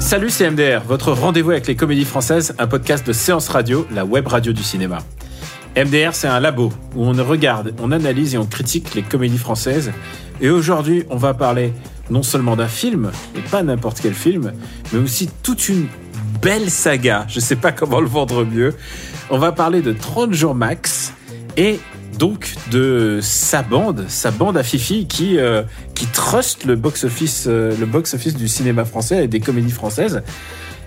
Salut, c'est MDR, votre rendez-vous avec les comédies françaises, un podcast de séance radio, la web radio du cinéma. MDR, c'est un labo où on regarde, on analyse et on critique les comédies françaises. Et aujourd'hui, on va parler non seulement d'un film, et pas n'importe quel film, mais aussi toute une belle saga. Je sais pas comment le vendre mieux. On va parler de 30 jours max et donc de sa bande, sa bande à Fifi qui euh, qui trust le box office euh, le box office du cinéma français et des comédies françaises.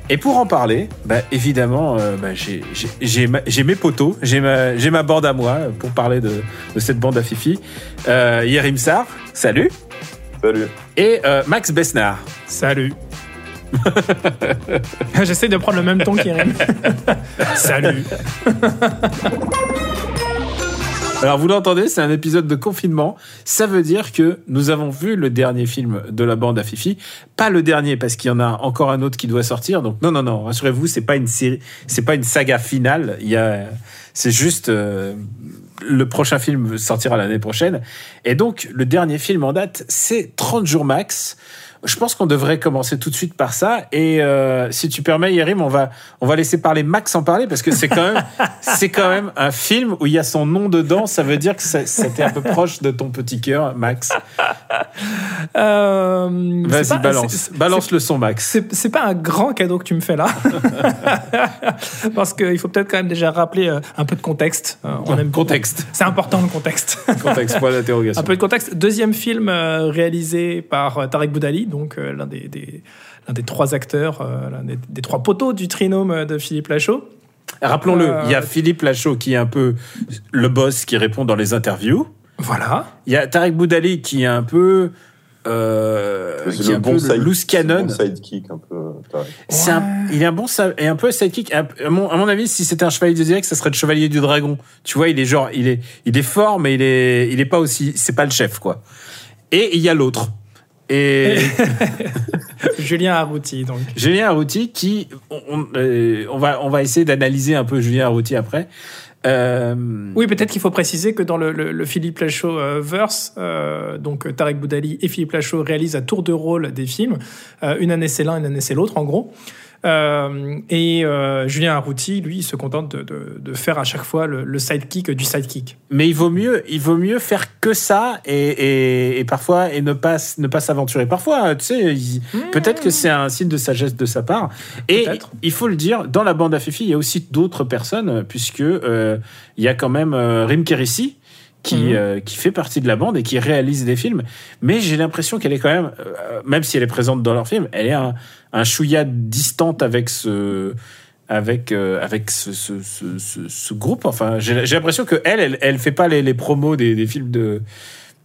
Et pour en parler, bah, évidemment, euh, bah, j'ai- mes potos, j'ai ma, j'ai ma bande à moi pour parler de, de cette bande à Fifi. Euh, Yerim Sar, salut. Salut. Et euh, Max Besnard. Salut. J'essaie de prendre le même ton qu'Irim. Salut. Alors vous l'entendez, c'est un épisode de confinement. Ça veut dire que nous avons vu le dernier film de la bande à Fifi. Pas le dernier parce qu'il y en a encore un autre qui doit sortir. Donc non, non, non, rassurez-vous, c'est pas une série, c'est pas une saga finale. Il y a, c'est juste euh, le prochain film sortira l'année prochaine. Et donc le dernier film en date, c'est 30 jours max. Je pense qu'on devrait commencer tout de suite par ça. Et euh, si tu permets, Yerim, on va on va laisser parler Max en parler parce que c'est quand même c'est quand même un film où il y a son nom dedans. Ça veut dire que c'était un peu proche de ton petit cœur, Max. Euh, Vas-y, pas- balance, balance le son, Max. C'est pas un grand cadeau que tu me fais là. Parce qu'il faut peut-être quand même déjà rappeler euh, un peu de contexte. On aime Contexte, C'est important le contexte. contexte, point d'interrogation. Un peu de contexte. Deuxième film réalisé par Tarek Boudali, donc euh, l'un des, des- l'un des trois acteurs, euh, l'un des, des trois poteaux du trinôme de Philippe Lachaud. Rappelons-le, Euh, il y a Philippe Lachaud qui est un peu le boss qui répond dans les interviews. Voilà. Il y a Tarek Boudali qui est un peu euh, qui est le un bon peu side- le loose cannon. bon sidekick un peu. Un- il est un bon et un peu sidekick. À mon, à mon avis, si c'était un chevalier du direct, ça serait le chevalier du dragon. Tu vois, il est genre, il est, il est fort, mais il est, il est pas aussi, c'est pas le chef, quoi. Et il y a l'autre. Et Julien Arrouti, donc. Julien Arrouti, qui, on, euh, on va, on va essayer d'analyser un peu Julien Arrouti après. Euh, Oui, peut-être qu'il faut préciser que dans le, le- le Philippe Lachaud euh, verse, euh, donc Tarek Boudali et Philippe Lachaud réalisent à tour de rôle des films. Une année c'est l'un, une année c'est l'autre, en gros. Euh, et euh, Julien Arrouti, lui, il se contente de, de- de faire à chaque fois le, le sidekick du sidekick. mais il vaut mieux, il vaut mieux faire que ça et, et, et parfois et ne pas ne pas s'aventurer. Parfois, tu sais, il- peut-être que c'est un signe de sagesse de sa part. Et il faut le dire, dans la bande à Fifi, il y a aussi d'autres personnes puisque euh, il y a quand même Rim Kérissi qui Mhm. euh, qui fait partie de la bande et qui réalise des films. Mais j'ai l'impression qu'elle est quand même, euh, même si elle est présente dans leurs films, elle est un un chouïa distante avec ce avec euh, avec ce, ce, ce, ce- ce groupe enfin j'ai j'ai l'impression que elle, elle elle fait pas les, les promos des, des films de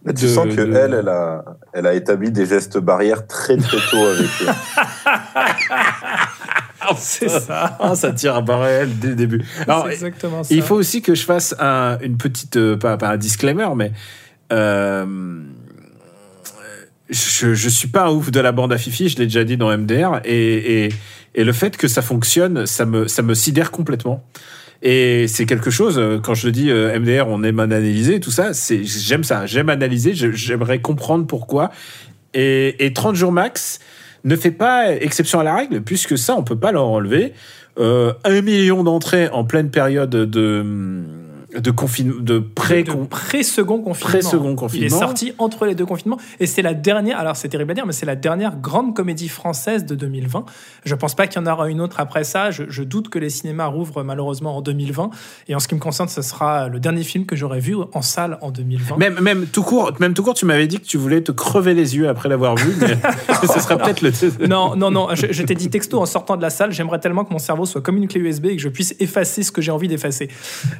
Mais tu de- sens que de- elle, elle a, elle a établi des gestes barrières très très tôt avec eux. C'est ça. ah ça tire à barre elle dès le début alors exactement ça. il faut aussi que je fasse un, une petite euh, pas, pas un disclaimer mais euh, je, je suis pas un ouf de la bande à Fifi, je l'ai déjà dit dans MDR, et, et, et le fait que ça fonctionne, ça me, ça me sidère complètement. Et c'est quelque chose, euh, quand je dis MDR, on aime analyser, tout ça, c'est, j'aime ça, j'aime analyser, j'aimerais comprendre pourquoi. Et, et 30 jours max ne fait pas exception à la règle, puisque ça, on peut pas leur enlever. Euh, un million d'entrées en pleine période de, de confinement, de pré de pré-second confinement. Pré-second Il est confinement. sorti entre les deux confinements. Et c'est la dernière, alors c'est terrible à dire, mais c'est la dernière grande comédie française de 2020. Je pense pas qu'il y en aura une autre après ça. Je, je doute que les cinémas rouvrent malheureusement en 2020. Et en ce qui me concerne, ce sera le dernier film que j'aurai vu en salle en 2020. Même, même tout court, même tout court, tu m'avais dit que tu voulais te crever les yeux après l'avoir vu, mais ce sera peut-être le. Non, non, non. Je, je t'ai dit texto en sortant de la salle, j'aimerais tellement que mon cerveau soit comme une clé USB et que je puisse effacer ce que j'ai envie d'effacer.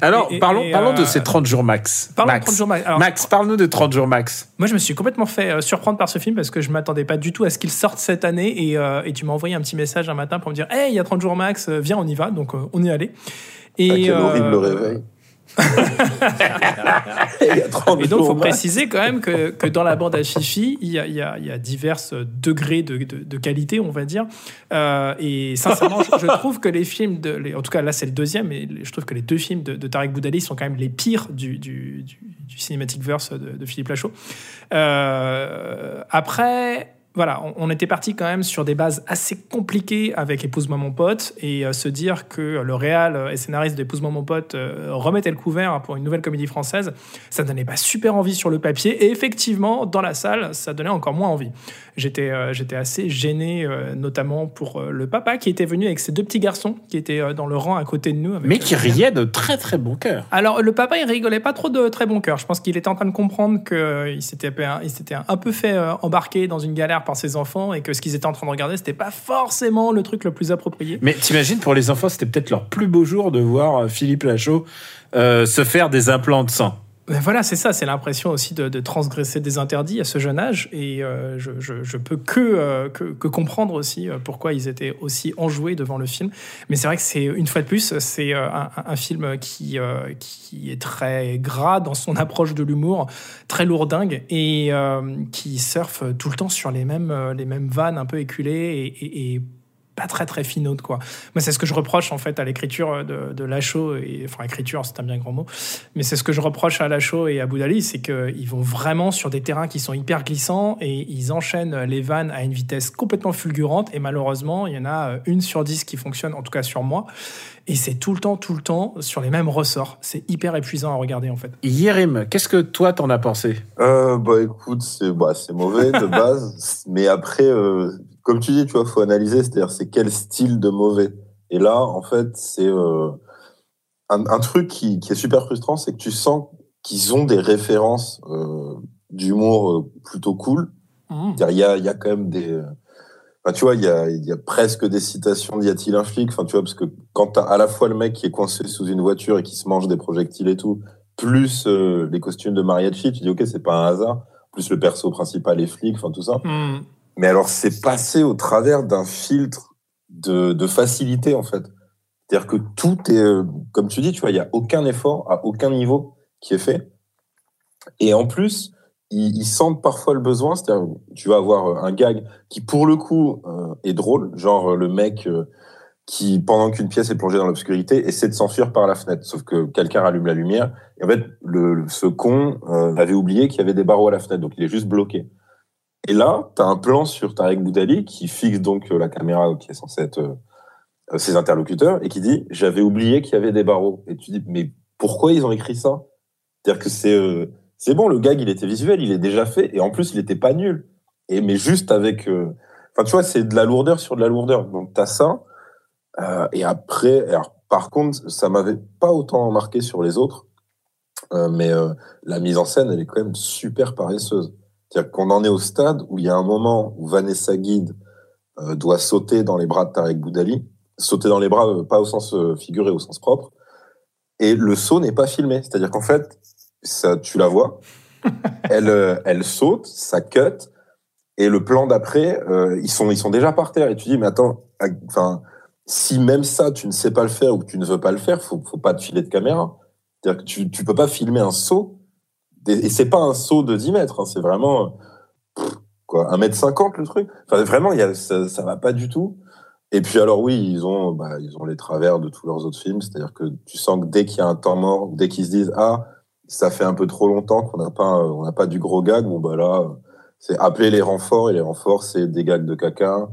Alors, Et- et- parlons, Parlons de euh, ces 30 jours max. Parlons de max. 30 jours max. Alors- Max, parle-nous de 30 jours max. Moi, je me suis complètement fait euh, surprendre par ce film parce que je m'attendais pas du tout à ce qu'il sorte cette année. Et, euh, et tu m'as envoyé un petit message un matin pour me dire Hey, il y a 30 jours max, viens, on y va. Donc, euh, on y est allé. Et, Ah, quel euh, horrible réveil. Il 30 Et donc, il faut préciser quand même que, que dans la bande à Fifi, il y a, il y a, il y a divers degrés de, de, de qualité, on va dire. Euh, et sincèrement, je, je trouve que les films, de, les- en tout cas là c'est le deuxième, mais je trouve que les deux films de, de Tarek Boudali sont quand même les pires du, du, du, du Cinematic Verse de, de Philippe Lachaud. Euh, après. Voilà, on, était parti quand même sur des bases assez compliquées avec Épouse-moi mon pote et euh, se dire que le réal et scénariste d'Épouse-moi mon pote euh, remettait le couvert pour une nouvelle comédie française, ça donnait pas super envie sur le papier et effectivement dans la salle ça donnait encore moins envie. J'étais euh, j'étais assez gêné euh, notamment pour euh, le papa qui était venu avec ses deux petits garçons qui étaient euh, dans le rang à côté de nous. avec, Mais euh, qui riait de très très bon cœur. alors, le papa, il rigolait pas trop de très bon cœur. Je pense qu'il était en train de comprendre qu'il s'était il s'était un peu fait euh, embarquer dans une galère par ses enfants et que ce qu'ils étaient en train de regarder, c'était pas forcément le truc le plus approprié. Mais t'imagines, pour les enfants, c'était peut-être leur plus beau jour de voir euh, Philippe Lachaud euh, se faire des implants de sang. Mais voilà, c'est ça, c'est l'impression aussi de, transgresser des interdits à ce jeune âge. Et euh, je, peux que, euh, que, que comprendre aussi euh, pourquoi ils étaient aussi enjoués devant le film. Mais c'est vrai que c'est, une fois de plus, c'est un, film qui, qui est très gras dans son approche de l'humour, très lourdingue, et qui surfe tout le temps sur les mêmes, les mêmes vannes un peu éculées et pas très très finaude quoi. Moi c'est ce que je reproche en fait à l'écriture de, de Lachaud et enfin écriture c'est un bien grand mot, mais c'est ce que je reproche à Lachaud et à Boudali, c'est qu'ils vont vraiment sur des terrains qui sont hyper glissants et ils enchaînent les vannes à une vitesse complètement fulgurante et malheureusement il y en a une sur dix qui fonctionne en tout cas sur moi et c'est tout le temps tout le temps sur les mêmes ressorts. C'est hyper épuisant à regarder en fait. Yérim, qu'est-ce que toi t'en as pensé? Euh, bah écoute, c'est bah, c'est mauvais de base, mais après, euh, comme tu dis, tu vois, faut analyser, c'est-à-dire c'est quel style de mauvais. Et là, en fait, c'est euh, un, un truc qui, qui est super frustrant, c'est que tu sens qu'ils ont des références euh, d'humour euh, plutôt cool. Mmh. Il y a, y a quand même des. Enfin, tu vois, il y a, il y a presque des citations d'Y a-t-il un flic? Enfin, tu vois, parce que quand t'as à la fois le mec qui est coincé sous une voiture et qui se mange des projectiles et tout, plus euh, les costumes de mariachi, tu dis, ok, c'est pas un hasard. Plus le perso principal est flic, enfin, tout ça. Mmh. Mais alors, c'est passé au travers d'un filtre de, de facilité, en fait. C'est-à-dire que tout est, euh, comme tu dis, tu vois, il y a aucun effort à aucun niveau qui est fait. Et en plus, ils, sentent parfois le besoin, c'est-à-dire, tu vas avoir euh, un gag qui, pour le coup, euh, est drôle, genre le mec qui, pendant qu'une pièce est plongée dans l'obscurité, essaie de s'enfuir par la fenêtre, sauf que quelqu'un rallume la lumière, et en fait, le, ce con avait oublié qu'il y avait des barreaux à la fenêtre, donc il est juste bloqué. Et là, tu as un plan sur Tarek Boudali qui fixe donc euh, la caméra qui est censée être euh, euh, ses interlocuteurs et qui dit j'avais oublié qu'il y avait des barreaux. Et tu dis mais pourquoi ils ont écrit ça? C'est-à-dire que c'est c'est bon, le gag il était visuel, il est déjà fait et en plus il était pas nul. Et mais juste avec, enfin tu vois, c'est de la lourdeur sur de la lourdeur. Donc t'as ça. Et après, alors, par contre, ça m'avait pas autant marqué sur les autres, mais la mise en scène elle est quand même super paresseuse. C'est-à-dire qu'on en est au stade où il y a un moment où Vanessa Guide euh, doit sauter dans les bras de Tarek Boudali, sauter dans les bras, euh, pas au sens euh, figuré, au sens propre, et le saut n'est pas filmé. C'est-à-dire qu'en fait, ça, tu la vois, elle, elle saute, ça cut, et le plan d'après, euh, ils sont, ils sont déjà par terre. Et tu dis, mais attends, enfin, si même ça, tu ne sais pas le faire ou que tu ne veux pas le faire, faut, faut pas te filer de caméra. C'est-à-dire que tu, tu peux pas filmer un saut, et c'est pas un saut de 10 mètres, hein, c'est vraiment, euh, pff, quoi, 1 mètre 50 le truc. Enfin, vraiment, y a, ça, ça va pas du tout. Et puis alors oui, ils ont, bah, ils ont les travers de tous leurs autres films, c'est-à-dire que tu sens que dès qu'il y a un temps mort, dès qu'ils se disent ah ça fait un peu trop longtemps qu'on n'a pas, on n'a pas du gros gag, bon bah là c'est appeler les renforts et les renforts c'est des gags de caca,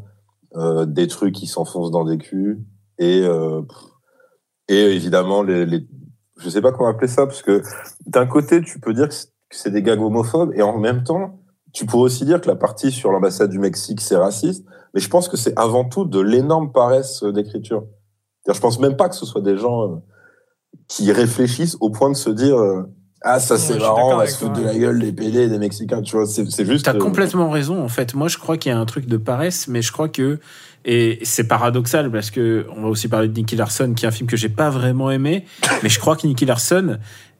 euh, des trucs qui s'enfoncent dans des culs et euh, et évidemment les, je sais pas comment appeler ça parce que d'un côté tu peux dire que c'est- des gags homophobes et en même temps tu pourrais aussi dire que la partie sur l'ambassade du Mexique c'est raciste mais je pense que c'est avant tout de l'énorme paresse euh, d'écriture. Je pense même pas que ce soit des gens euh, qui réfléchissent au point de se dire euh, Ah, ça c'est marrant, on va se foutre de la gueule des PD et des Mexicains, tu vois. C'est c'est juste. T'as euh, complètement raison, en fait. Moi, je crois qu'il y a un truc de paresse, mais je crois que. Et c'est paradoxal parce que on va aussi parler de Nicky Larson, qui est un film que j'ai pas vraiment aimé, mais je crois que Nicky Larson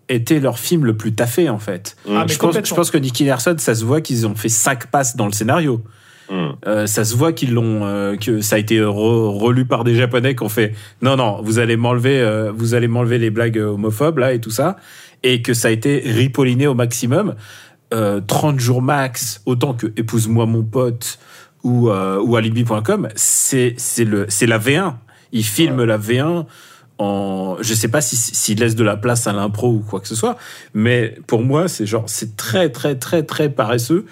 était leur film le plus taffé, en fait. Ah, mais je, pense, je pense que Nicky Larson, ça se voit qu'ils ont fait cinq passes dans le scénario. hum. Euh, ça se voit qu'ils l'ont, euh, que ça a été re- relu par des Japonais qui ont fait non non, vous allez m'enlever, euh, vous allez m'enlever les blagues homophobes là et tout ça, et que ça a été ripolliné au maximum. Euh, 30 jours max, autant que épouse-moi mon pote ou euh, ou alibi.com, c'est c'est le c'est la V1. Il filme la V1 en, je sais pas si- s'il laisse de la place à l'impro ou quoi que ce soit, mais pour moi c'est genre c'est très très très très paresseux.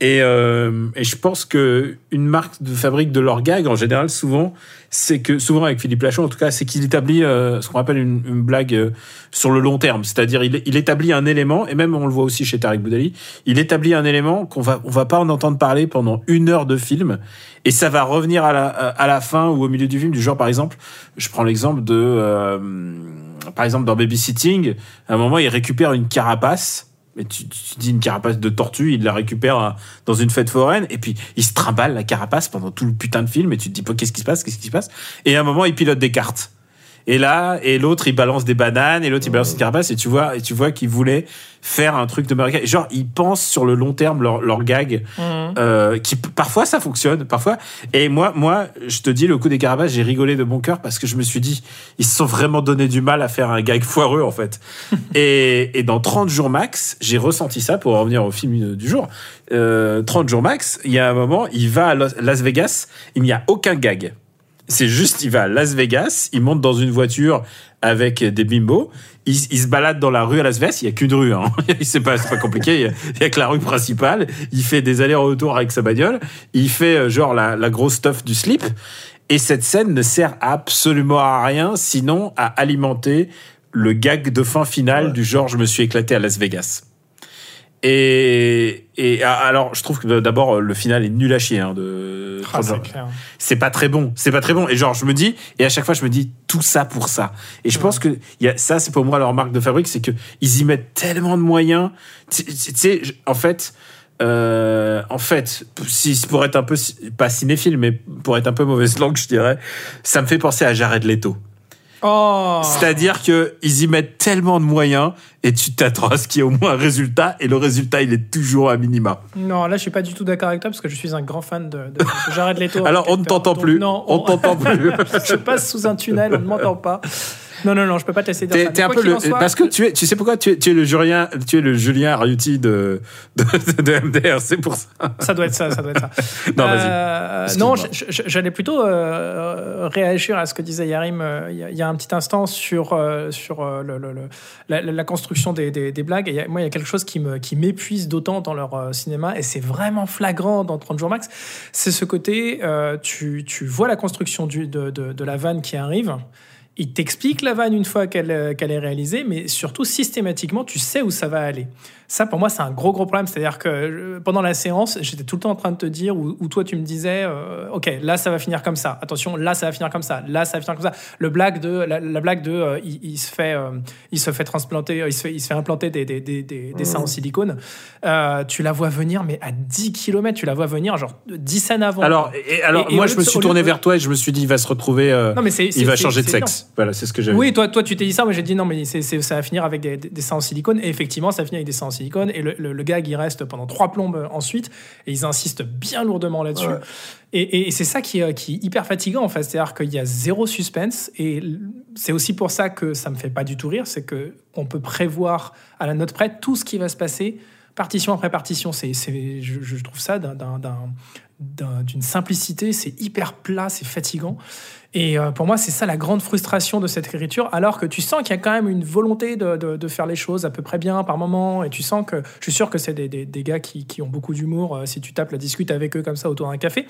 Et, euh, et je pense que une marque de fabrique de leur gag, en général, souvent, c'est que, souvent avec Philippe Lachaud, en tout cas, c'est qu'il établit euh, ce qu'on appelle une, une blague euh, sur le long terme. C'est-à-dire, il, établit un élément, et même on le voit aussi chez Tariq Boudali, il établit un élément qu'on va, on va pas en entendre parler pendant une heure de film, et ça va revenir à la, à la fin ou au milieu du film, du genre, par exemple, je prends l'exemple de, euh, par exemple, dans Babysitting, à un moment, il récupère une carapace, mais tu, tu dis une carapace de tortue, il la récupère euh, dans une fête foraine, et puis il se trimballe la carapace pendant tout le putain de film, et tu te dis, qu'est-ce qui se passe, qu'est-ce qui se passe? Et à un moment, il pilote des cartes. Et là, et l'autre, il balance des bananes, et l'autre, il balance une carapace, et tu vois, et tu vois qu'ils voulaient faire un truc de American. Genre, ils pensent sur le long terme leur, leur gag, Mhm. euh, qui parfois ça fonctionne, parfois. Et moi, moi, je te dis, le coup des carapaces, j'ai rigolé de bon cœur parce que je me suis dit, ils se sont vraiment donné du mal à faire un gag foireux, en fait. et, et dans 30 jours max, j'ai ressenti ça pour revenir au film du jour. Euh, 30 jours max, il y a un moment, il va à Las Vegas, il n'y a aucun gag. C'est juste, il va à Las Vegas, il monte dans une voiture avec des bimbos, il, il se balade dans la rue à Las Vegas, il y a qu'une rue, hein. c'est pas, pas compliqué, il y, a, que la rue principale, il fait des allers-retours avec sa bagnole, il fait euh, genre la, la grosse stuff du slip, et cette scène ne sert absolument à rien, sinon à alimenter le gag de fin finale du genre je me suis éclaté à Las Vegas. Et, et ah, alors, je trouve que d'abord, le final est nul à chier. Hein, de, Ah, c'est pas très bon. C'est pas très bon. Et genre, je me dis, et à chaque fois, je me dis tout ça pour ça. Et je pense que y a, ça, c'est pour moi leur marque de fabrique, c'est que ils y mettent tellement de moyens. Tu sais, en fait, euh, en fait, si pour être un peu pas cinéphile, mais pour être un peu mauvaise langue, je dirais, ça me fait penser à Jared Leto. Oh C'est-à-dire que ils y mettent tellement de moyens et tu t'attends à ce qu'il y ait au moins un résultat et le résultat il est toujours à minima. Non, là, je suis pas du tout d'accord avec toi parce que je suis un grand fan de, de, de Jared Leto. Alors on ne t'entend plus. Non, on t'entend plus. je passe sous un tunnel, on ne m'entend pas. Non, non, non, je peux pas te laisser dire T'es un peu le soit- parce que tu es tu sais pourquoi tu es, tu es le Julien tu es le Julien Ariuti de de, de MDR c'est pour ça. Ça doit être ça, ça doit être ça. Non, vas-y. Euh, non, j'allais plutôt euh, réagir à ce que disait Yarim euh, il y, a- il y a un petit instant sur, sur le- le- le- la, la construction des, des- des blagues. Et a- moi, il y a quelque chose qui me- qui m'épuise d'autant dans leur cinéma, et c'est vraiment flagrant dans 30 jours max. C'est ce côté, tu, tu vois la construction du, de, de- de la vanne qui arrive. Il t'explique la vanne une fois qu'elle euh, qu'elle est réalisée, mais surtout systématiquement, tu sais où ça va aller. Ça, pour moi, c'est un gros, gros problème. C'est-à-dire que euh, pendant la séance, j'étais tout le temps en train de te dire, ou, ou toi, tu me disais, euh, OK, là, ça va finir comme ça. Attention, là, ça va finir comme ça. Là, ça va finir comme ça. Le blague de, la, la blague de, euh, il, il se fait, euh, il se fait transplanter, il se fait, il se fait implanter des, des, des, des, des seins en silicone. Euh, tu la vois venir, mais à 10 km, tu la vois venir, genre 10 scènes avant. Alors et, alors Et- et moi je me suis tourné de- vers toi et je me suis dit il va se retrouver Non, mais il va changer de sexe. Voilà, c'est ce que j'avais. Oui, toi, toi, tu t'es dit ça. Moi, j'ai dit non, mais c'est, c'est- ça va finir avec des, des, seins en silicone. Et effectivement, ça finit avec des seins en silicone. Et le, le, le gag, il reste pendant trois plombes ensuite. Et ils insistent bien lourdement là-dessus. Ouais. Et, et- et c'est ça qui, est- qui est hyper fatigant, en fait. C'est-à-dire qu'il y a zéro suspense. Et c'est aussi pour ça que ça me fait pas du tout rire. C'est que on peut prévoir à la note près tout ce qui va se passer. Partition après partition, c'est, c'est, je, je trouve ça d'un- d'un- d'un- d'un- d'une simplicité, c'est hyper plat, c'est fatigant. Et euh, pour moi, c'est ça la grande frustration de cette écriture, alors que tu sens qu'il y a quand même une volonté de, de- de faire les choses à peu près bien par moment, et tu sens que, je suis sûr que c'est des, des- des gars qui, qui ont beaucoup d'humour, euh, si tu tapes la discute avec eux comme ça autour d'un café.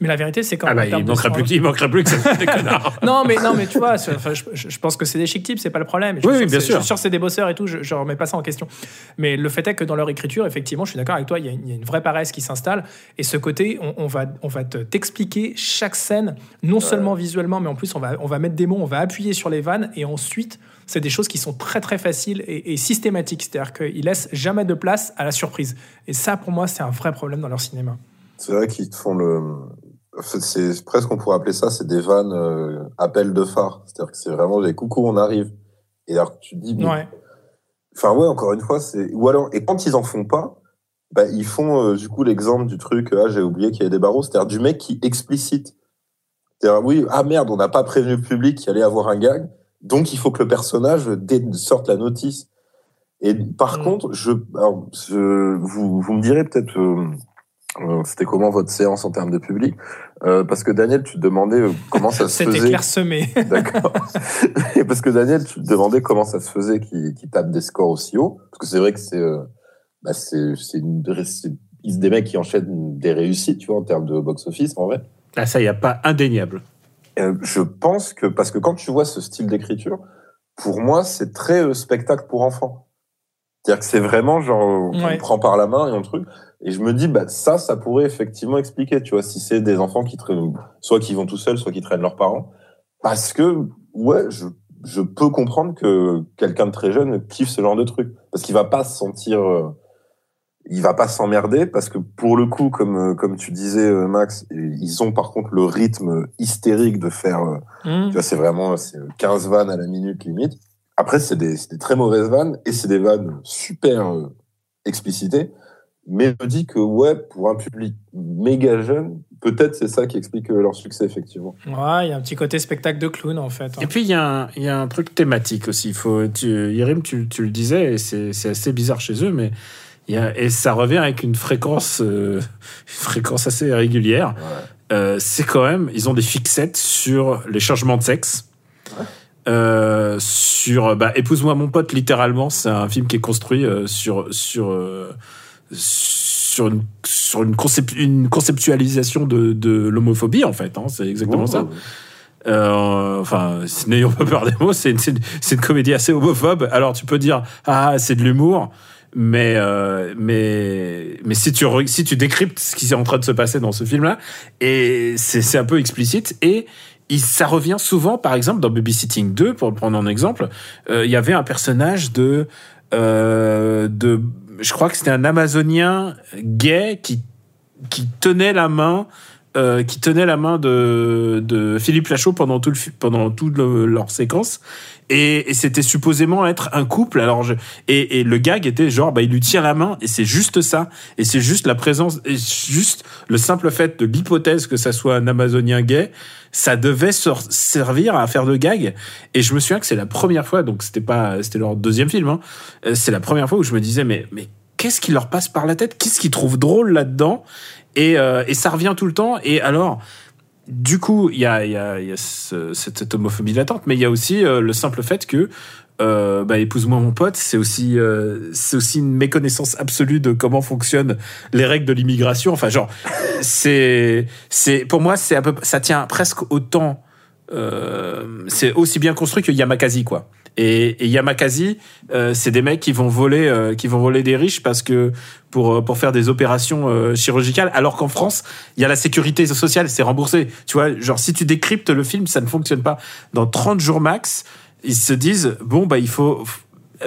Mais la vérité, c'est quand Ah même... bah, en il manquerait plus il manquerait plus que ça des connards. non, mais, non, mais tu vois, je, je- pense que c'est des chic types, c'est pas le problème. Je Oui, bien que c'est- sûr. Je suis sûr que c'est des bosseurs et tout, je, je remets pas ça en question. Mais le fait est que dans leur écriture, effectivement, je suis d'accord avec toi, il y, a une- il y a une vraie paresse qui s'installe. Et ce côté, on, on va, on va te- t'expliquer chaque scène, non seulement visuellement, mais en plus, on va, on va mettre des mots, on va appuyer sur les vannes et ensuite. c'est des choses qui sont très très faciles et, et systématiques. C'est-à-dire qu'ils laissent jamais de place à la surprise. Et ça, pour moi, c'est un vrai problème dans leur cinéma. C'est vrai qu'ils font le. C'est presque, on pourrait appeler ça, c'est des vannes euh, appel de phare. C'est-à-dire que c'est vraiment des coucou, on arrive. Et alors, tu dis. mais- Ouais. Enfin, ouais, encore une fois, c'est. Ou alors, et quand ils en font pas, bah, ils font euh, du coup l'exemple du truc, ah, j'ai oublié qu'il y avait des barreaux, c'est-à-dire du mec qui explicite. C'est-à-dire, oui, ah merde, on n'a pas prévenu le public qu'il allait avoir un gag, donc il faut que le personnage sorte la notice. Et par Mm. contre, je, alors, je- vous, vous me direz peut-être, euh, euh, c'était comment votre séance en termes de public? Euh, Parce que Daniel, tu te demandais euh, comment ça se C'était faisait. clairsemé. D'accord. Et parce que Daniel, tu te demandais comment ça se faisait qu'il tape des scores aussi hauts. Parce que c'est vrai que c'est, euh, bah une, c'est des mecs qui enchaînent des réussites, tu vois, en termes de box-office, en vrai. Ah, ça, il n'y a pas indéniable. Euh, je pense que, parce que quand tu vois ce style d'écriture, pour moi, c'est très euh, spectacle pour enfants. C'est-à-dire que c'est vraiment genre, on Ouais. prend par la main et on truc. Et je me dis, bah, ça, ça pourrait effectivement expliquer, tu vois, si c'est des enfants qui traînent, soit qui vont tout seuls, soit qui traînent leurs parents. Parce que, ouais, je, je peux comprendre que quelqu'un de très jeune kiffe ce genre de truc. Parce qu'il va pas se sentir, euh, il va pas s'emmerder parce que pour le coup, comme, euh, comme tu disais, euh, Max, ils ont par contre le rythme hystérique de faire, euh, Hmm. tu vois, c'est vraiment c'est 15 vannes à la minute limite. Après, c'est des, c'est des très mauvaises vannes et c'est des vannes super euh, explicitées. Mais je me dis que, ouais, pour un public méga jeune, peut-être c'est ça qui explique euh, leur succès, effectivement. Ouais, il y a un petit côté spectacle de clown en fait. hein. Et puis, il y, a un- il y a un truc thématique aussi. Il faut, tu, Yérim, tu, tu le disais, et c'est c'est assez bizarre chez eux, mais et ça revient avec une fréquence, euh, une fréquence assez régulière. Euh, c'est quand même, ils ont des fixettes sur les changements de sexe. Euh, sur bah, épouse-moi mon pote littéralement c'est un film qui est construit euh, sur sur sur une sur une, concep- une conceptualisation de, de l'homophobie en fait hein, c'est exactement ça euh, enfin, n'ayons pas peur des mots, c'est une, une comédie assez homophobe. Alors tu peux dire ah c'est de l'humour, mais euh, mais mais si tu si tu décryptes ce qui est en train de se passer dans ce film-là, et c'est c'est un peu explicite et il, ça revient souvent, par exemple, dans Babysitting 2, pour prendre en exemple, euh, il y avait un personnage de euh, de je crois que c'était un Amazonien gay qui qui tenait la main euh, qui tenait la main de, de Philippe Lachaud pendant tout le, pendant toute le- leur séquence. Et, et c'était supposément être un couple. Alors je, et, et le gag était genre bah il lui tient la main et c'est juste ça. Et c'est juste la présence et juste le simple fait de l'hypothèse que ça soit un amazonien gay ça devait servir à faire de gag. Et je me souviens que c'est la première fois donc c'était pas c'était leur deuxième film hein, euh, c'est la première fois où je me disais mais mais qu'est-ce qui leur passe par la tête? Qu'est-ce qu'ils trouvent drôle là-dedans? Et, euh, et ça revient tout le temps. Et alors, du coup, il y a, y a, y a ce- cette, homophobie latente, mais il y a aussi euh, le simple fait que euh, bah, épouse-moi mon pote, c'est aussi euh, c'est aussi une méconnaissance absolue de comment fonctionnent les règles de l'immigration. Enfin, genre, c'est c'est pour moi c'est un peu ça tient presque autant. Euh, c'est aussi bien construit que Yamakasi quoi. Et, et Yamakasi, euh, c'est des mecs qui vont voler, euh, qui vont voler des riches parce que pour euh, pour faire des opérations euh, chirurgicales, alors qu'en France, il y a la sécurité sociale, c'est remboursé. Tu vois, genre si tu décryptes le film, ça ne fonctionne pas. Dans 30 jours max, ils se disent bon bah il faut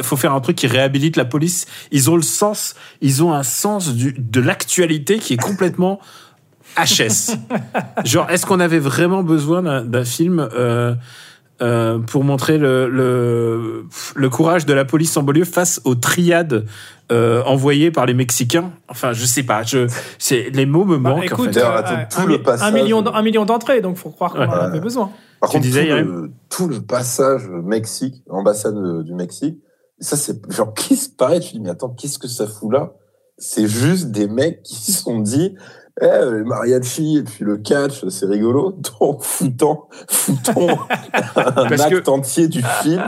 faut faire un truc qui réhabilite la police. Ils ont le sens, ils ont un sens du, de l'actualité qui est complètement HS. Genre, est-ce qu'on avait vraiment besoin d'un d'un film euh, euh, pour montrer le, le, le courage de la police en banlieue face aux triades euh, envoyées par les Mexicains Enfin, je sais pas. Je, c'est les mots me Bah, manquent. en écoute, fait. D'ailleurs, euh, attends, tout un, le passage- un million, un million d'entrées, donc faut croire qu'on Ouais. en avait besoin. Par Tu contre, disais, tout, le, tout le passage Mexique, ambassade du Mexique, ça c'est genre qui se paraît, tu dis mais attends, qu'est-ce que ça fout là? C'est juste des mecs qui se sont dit eh, le mariachi et puis le catch, c'est rigolo. Donc foutons, foutons un Parce que- acte entier du film.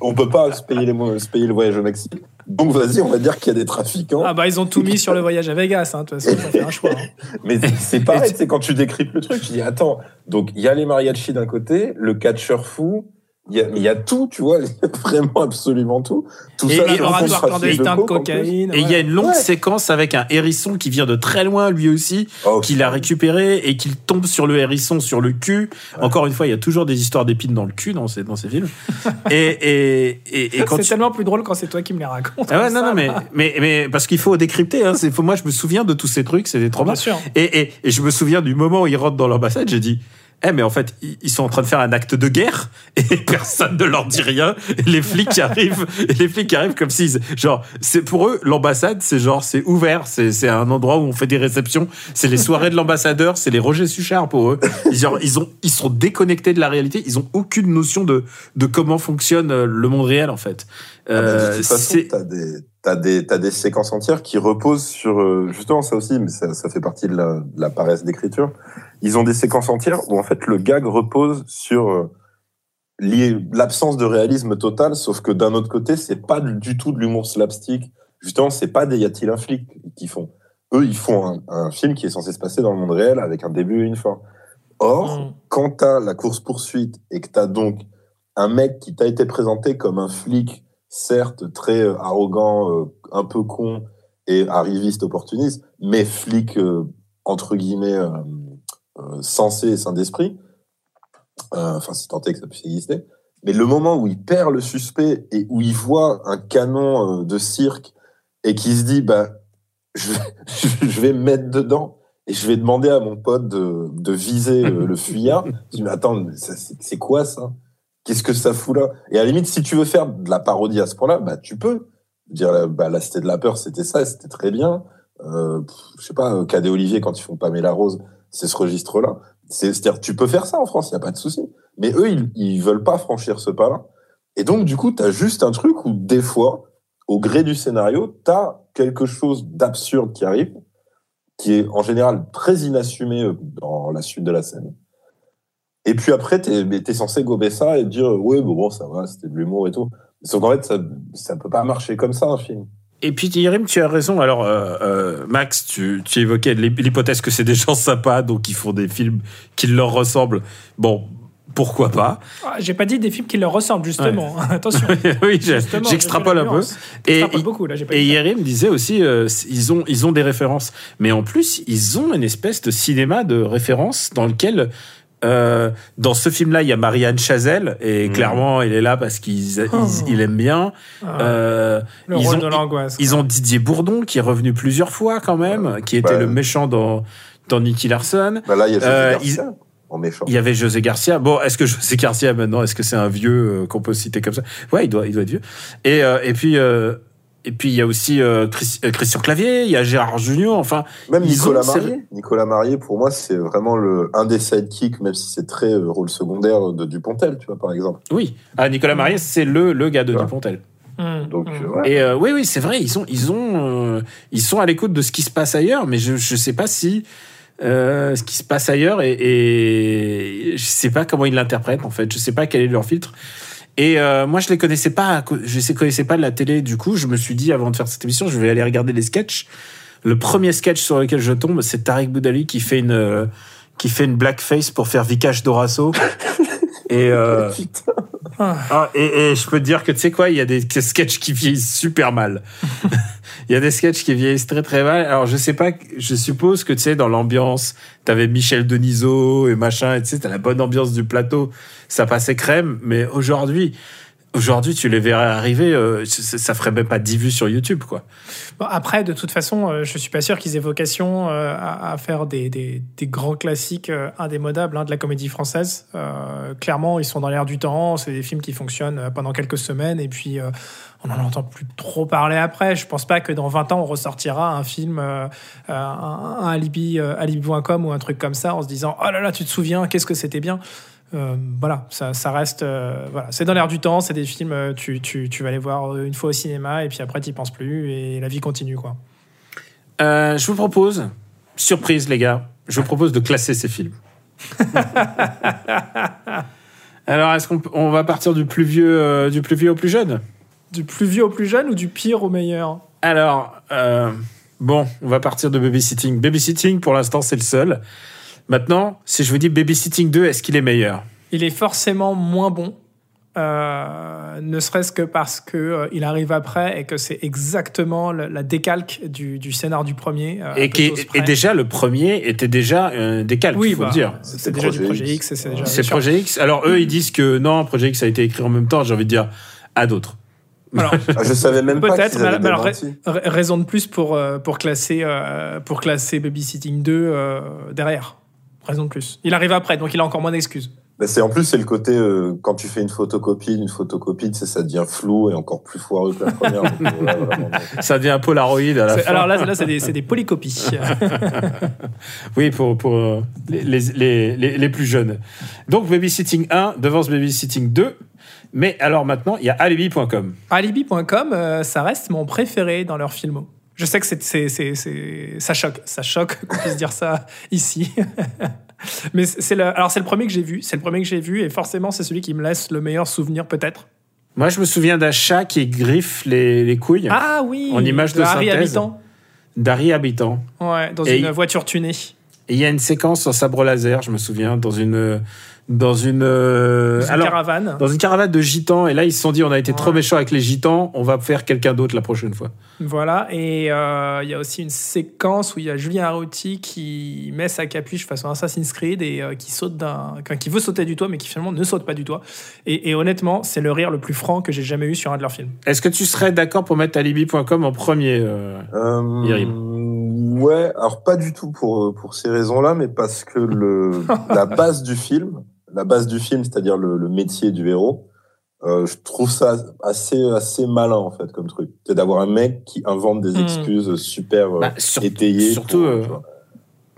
On peut pas se payer, les, se payer le voyage au Mexique. Donc vas-y, on va dire qu'il y a des trafiquants. Ah bah ils ont tout mis sur le voyage à Vegas, hein, de toute façon, ont fait un choix. hein. Mais c'est pareil, sais, quand tu décryptes le truc, tu dis attends, donc il y a les mariachis d'un côté, le catcheur fou, Il y, a, il y a tout, tu vois, il y a vraiment absolument tout. Tout Et- ça, laboratoire clandestin de cocaïne. Et il y a une longue Ouais. séquence avec un hérisson qui vient de très loin, lui aussi, Oh, qu'il a récupéré et qu'il tombe sur le hérisson, sur le cul. Encore une fois, il y a toujours des histoires d'épines dans le cul dans ces, dans ces films. et, et, et, et quand C'est tu- tellement plus drôle quand c'est toi qui me les racontes. Ah ouais, non, ça, non, mais, mais, mais parce qu'il faut décrypter. Hein, c'est, faut, moi, je me souviens de tous ces trucs, c'est des traumas. Bien sûr. Et, et, et je me souviens du moment où ils rentrent dans l'ambassade, j'ai dit. Eh mais en fait ils sont en train de faire un acte de guerre et personne ne leur dit rien et les flics arrivent et les flics arrivent comme si genre c'est pour eux l'ambassade c'est genre c'est ouvert c'est c'est un endroit où on fait des réceptions c'est les soirées de l'ambassadeur c'est les Roger Suchard pour eux ils, genre, ils ont ils sont déconnectés de la réalité ils ont aucune notion de de comment fonctionne euh, le monde réel en fait Ah bah, de Euh, toute façon, t'as des, t'as des, t'as des séquences entières qui reposent sur, euh, justement, ça aussi, mais ça, ça fait partie de la, de la paresse d'écriture. Ils ont des séquences entières où, en fait, le gag repose sur euh, l'absence de réalisme total, sauf que d'un autre côté, c'est pas du tout de l'humour slapstick. Justement, c'est pas des y a-t-il un flic qui font. Eux, ils font un, un film qui est censé se passer dans le monde réel avec un début et une fin. Or, Mm. quand t'as la course-poursuite et que t'as donc un mec qui t'a été présenté comme un flic, certes très euh, arrogant, euh, un peu con et arriviste opportuniste, mais flic entre guillemets sensé et sain d'esprit, euh, enfin si tant est que ça puisse exister, mais le moment où il perd le suspect et où il voit un canon euh, de cirque et qui se dit bah je vais, je vais me mettre dedans et je vais demander à mon pote de, de viser euh, le fuyard. Je dis mais attends, c'est c'est quoi ça? Qu'est-ce que ça fout là? Et à la limite, si tu veux faire de la parodie à ce point-là, bah tu peux dire bah la cité de la peur, c'était ça, c'était très bien. Euh, je sais pas, euh, Cadet Olivier quand ils font Pamela Rose, c'est ce registre-là. C'est- C'est-à-dire, tu peux faire ça en France, il y a pas de souci. Mais eux, ils, ils veulent pas franchir ce pas-là. Et donc, du coup, t'as juste un truc où des fois, au gré du scénario, t'as quelque chose d'absurde qui arrive, qui est en général très inassumé euh, dans la suite de la scène. Et puis après, mais t'es censé gober ça et dire ouais, bon, bon ça va, c'était de l'humour et tout. Sauf qu'en fait, ça, ça peut pas marcher comme ça un film. Et puis, Yerim, tu as raison. Alors, euh, euh, Max, tu, tu évoquais l'hy- l'hypothèse que c'est des gens sympas, donc ils font des films qui leur ressemblent. Bon, pourquoi pas? Ah, J'ai pas dit des films qui leur ressemblent, justement. Attention. Oui, j'extrapole je un peu. Et, beaucoup, là, pas et. Yerim disait aussi, euh, ils, ont, ils ont des références. Mais en plus, ils ont une espèce de cinéma de référence dans lequel... euh, dans ce film-là, il y a Marianne Chazelle et Mhm. clairement, il est là parce qu'il Oh. il aime bien. Ah, Euh, le ils rôle ont- de l'angoisse. Ils ont Didier Bourdon qui est revenu plusieurs fois quand même, qui était Bah, le méchant dans dans Nicky Larson. Bah là, il y a José Euh, Garcia, en méchant. Il y avait José Garcia. Bon, est-ce que José Garcia maintenant, est-ce que c'est un vieux euh, qu'on peut citer comme ça? Ouais, il doit, il doit être vieux. Et euh, et puis euh, et puis il y a aussi euh, Chris- euh, Christian Clavier, il y a Gérard Junior. Enfin, Même Nicolas ont- Marié. Nicolas Marié, pour moi, c'est vraiment le, un des sidekicks, même si c'est très euh, rôle secondaire de Dupontel, tu vois, par exemple. oui. Ah, Nicolas Marié, c'est le le gars de Ouais. Dupontel. Hum, Donc, ouais. Et euh, oui, oui, c'est vrai, ils sont, ils ont, euh, ils sont à l'écoute de ce qui se passe ailleurs, mais je, je sais pas si euh, ce qui se passe ailleurs et, et je sais pas comment ils l'interprètent en fait. Je sais pas quel est leur filtre. Et euh, moi, je les connaissais pas, je les connaissais pas de la télé. Du coup, je me suis dit avant de faire cette émission, je vais aller regarder les sketchs. Le premier sketch sur lequel je tombe, c'est Tarek Boudali qui fait une, euh, qui fait une blackface pour faire Vikash Dorasso. et euh. Ah, et, et je peux te dire que tu sais quoi, il y a des sketchs qui vieillissent super mal. Il y a des sketchs qui vieillissent très très mal. Alors je sais pas, je suppose que tu sais dans l'ambiance, t'avais Michel Denisot et machin, et tu sais t'as la bonne ambiance du plateau, ça passait crème. Mais aujourd'hui, aujourd'hui tu les verrais arriver, euh, ça, ferait même pas 10 vues sur YouTube quoi. Après, de toute façon, euh, je suis pas sûr qu'ils aient vocation euh, à, faire des, grands classiques euh, indémodables hein, de la comédie française. Euh, clairement, ils sont dans l'air du temps. C'est des films qui fonctionnent pendant quelques semaines et puis on n'en entend plus trop parler après. Je pense pas que dans 20 ans, on ressortira un film, un, un alibi, alibi.com ou un truc comme ça en se disant Oh là là, tu te souviens, qu'est-ce que c'était bien? Euh, voilà, ça, ça reste. euh, voilà, c'est dans l'air du temps. C'est des films, euh, tu, tu, tu vas les voir une fois au cinéma et puis après, tu penses plus et la vie continue, quoi. Euh, je vous propose, surprise les gars, je vous propose de classer ces films. Alors est-ce qu'on on va partir du plus vieux, du plus vieux au plus jeune? Du plus vieux au plus jeune ou du pire au meilleur? Alors, bon, on va partir de Babysitting. Babysitting, pour l'instant, c'est le seul. Maintenant, si je vous dis Babysitting 2, est-ce qu'il est meilleur? Il est forcément moins bon. euh, ne serait-ce que parce que euh, il arrive après et que c'est exactement la, la décalque du, du, scénar du premier. Euh, et, qui, et déjà, le premier était déjà un décalque, oui, faut bah, dire. C'est déjà du Projet X. C'est Projet X. Alors eux, ils disent que non, Projet X a été écrit en même temps. J'ai envie de dire à d'autres. Alors, ah, je savais même pas peut-être, mais, alors, raison de plus pour pour classer pour classer Babysitting 2 derrière. Raison de plus. Il arrive après, donc il a encore moins d'excuses. C'est en plus c'est le côté euh, quand tu fais une photocopie, une photocopie, ça devient flou et encore plus foireux que la première. ça devient un Polaroid à la fin. Alors là, là c'est des, des, polycopies. oui, pour, pour euh, les, les, les, les, plus jeunes. Donc Babysitting 1 devance Babysitting 2. Mais alors maintenant, il y a alibi.com. Alibi.com, euh, ça reste mon préféré dans leur filmo. Je sais que c'est, c'est, c'est, ça choque, ça choque qu'on puisse dire ça ici. Mais c'est le, alors c'est le premier que j'ai vu, c'est le premier que j'ai vu, et forcément c'est celui qui me laisse le meilleur souvenir peut-être. Moi, je me souviens d'un chat qui griffe les, les couilles. Ah oui. En image de, Harry Habitant. D'Harry Habitant. Ouais, dans une voiture tunée. Et il y a une séquence en sabre laser, je me souviens, dans une dans une, euh, caravane. Dans une caravane de gitans. Et là, ils se sont dit, on a été trop méchants avec les gitans, on va faire quelqu'un d'autre la prochaine fois. Voilà. Et euh, il y a aussi une séquence où il y a Julien Arruti qui met sa capuche façon Assassin's Creed et euh, qui saute d'un, qui veut sauter du toit, mais qui finalement ne saute pas du toit. Et, honnêtement, c'est le rire le plus franc que j'ai jamais eu sur un de leurs films. Est-ce que tu serais d'accord pour mettre alibi.com en premier, Ouais, alors pas du tout pour, pour ces raisons-là, mais parce que le, la base du film, la base du film, c'est-à-dire le, métier du héros, euh, je trouve ça assez assez malin en fait comme truc. C'est d'avoir un mec qui invente des hmm. excuses super euh, bah, étayées. Surtout euh,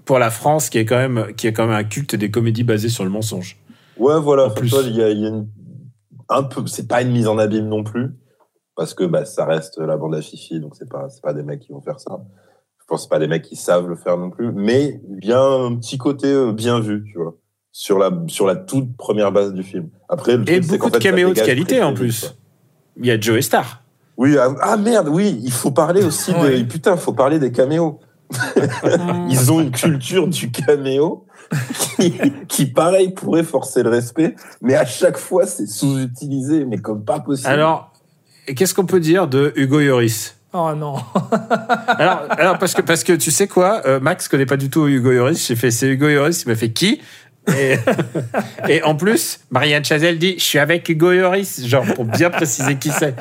pour, la France, qui est quand même qui est quand même un culte des comédies basées sur le mensonge. Ouais, voilà. plus. il y a, une, un peu. C'est pas une mise en abîme non plus, parce que bah, ça reste la bande à Fifi, donc c'est pas c'est pas des mecs qui vont faire ça. Je pense pas des mecs qui savent le faire non plus, mais il y a un petit côté bien vu, tu vois sur la, sur la toute première base du film. Après, le Et beaucoup de caméos de qualité en plus. Il y a Joe Star. Oui, ah, ah, merde, oui, il faut parler aussi des. Putain, il faut parler des caméos. Ils ont une culture du caméo qui, qui, pareil, pourrait forcer le respect, mais à chaque fois, c'est sous-utilisé, mais comme pas possible. Alors, qu'est-ce qu'on peut dire de Hugo Yoris Oh non. alors, alors, parce que parce que tu sais quoi, euh, Max connaît pas du tout Hugo Yoris. J'ai fait c'est Hugo Yoris. Il m'a fait qui? Et, en plus, Marianne Chazelle dit Je suis avec Hugo Yoris, genre pour bien préciser qui c'est.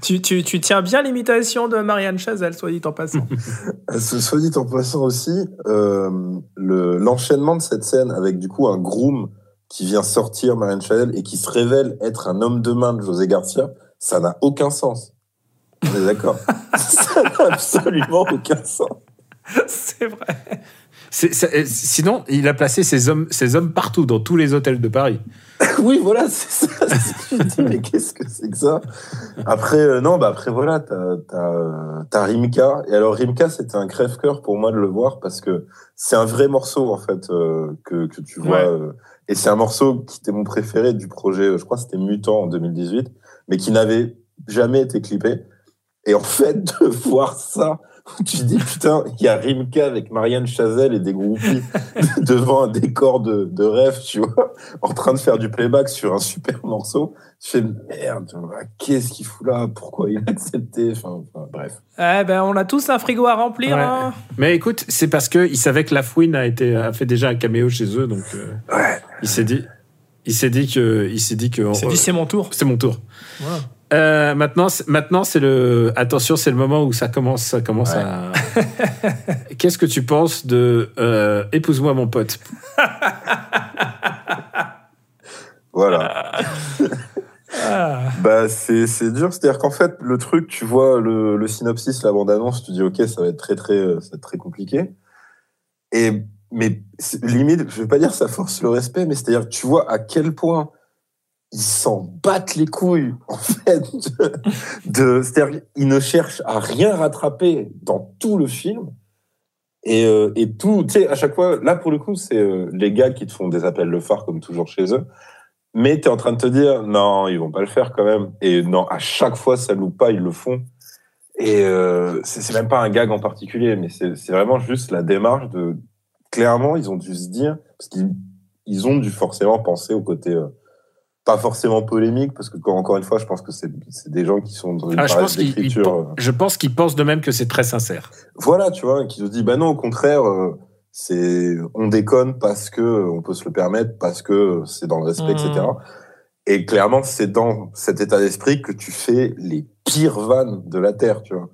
Tu, tu, tu, tiens bien l'imitation de Marianne Chazelle, soit dit en passant. soit dit en passant aussi, euh, l'enchaînement de cette scène avec du coup un groom qui vient sortir Marianne Chazelle et qui se révèle être un homme de main de José Garcia, ça n'a aucun sens. On est d'accord Ça n'a absolument aucun sens. C'est vrai. Euh, sinon, il a placé ses hommes, ses hommes partout, dans tous les hôtels de Paris. oui, voilà, c'est ça. mais qu'est-ce que c'est que ça? Après, euh, non, bah après, voilà, t'as as, Rimka. Et alors, Rimka, c'était un crève-cœur pour moi de le voir parce que c'est un vrai morceau, en fait, euh, que, que tu vois. et c'est un morceau qui était mon préféré du projet, je crois c'était Mutant en 2018, mais qui n'avait jamais été clippé. Et en fait, de voir ça tu dis, putain, il y a Rimka avec Marianne Chazelle et des groupies devant un décor de, de rêve, tu vois, en train de faire du playback sur un super morceau. Je fais, merde, qu'est-ce qu'il fout là? Pourquoi il a accepté? Enfin, bref. Eh ben, on a tous un frigo à remplir. Hein. Mais écoute, c'est parce qu'il savait que La Fouine a, été, a fait déjà un caméo chez eux, donc euh, ouais. il s'est dit... Il s'est dit que, il s'est dit que. dit c'est mon tour. C'est mon tour. Euh, maintenant, maintenant c'est le. Attention, c'est le moment où ça commence, ça commence à. Qu'est-ce que tu penses de euh, épouse-moi mon pote? Voilà. Ah. bah c'est c'est dur, c'est-à-dire qu'en fait le truc, tu vois le, le synopsis, la bande annonce, tu dis ok, ça va être très très, euh, ça va être très compliqué. Et mais limite, je vais pas dire ça force le respect, mais c'est-à-dire tu vois à quel point ils s'en battent les couilles, en fait. C'est-à-dire, ils ne cherchent à rien rattraper dans tout le film. Et, euh, tout, tu sais, à chaque fois, là, pour le coup, c'est euh, les gars qui te font des appels de phare, comme toujours chez eux. Mais tu es en train de te dire, non, ils vont pas le faire quand même. Et non, à chaque fois, ça loupe pas, ils le font. Et euh, c'est même pas un gag en particulier, mais c'est vraiment juste la démarche de. Clairement, ils ont dû se dire, parce qu'ils ils ont dû forcément penser au côté pas forcément polémique, parce que encore une fois, je pense que c'est c'est des gens qui sont dans une Ah, je paresse pense qu'ils ils d'écriture. euh, je pense qu'ils pensent de même que c'est très sincère. Voilà, tu vois, qui se dit, bah non, au contraire, euh, c'est, on déconne parce que euh, on peut se le permettre, parce que c'est dans le respect, etc. Et clairement, c'est dans cet état d'esprit que tu fais les pires vannes de la Terre, tu vois.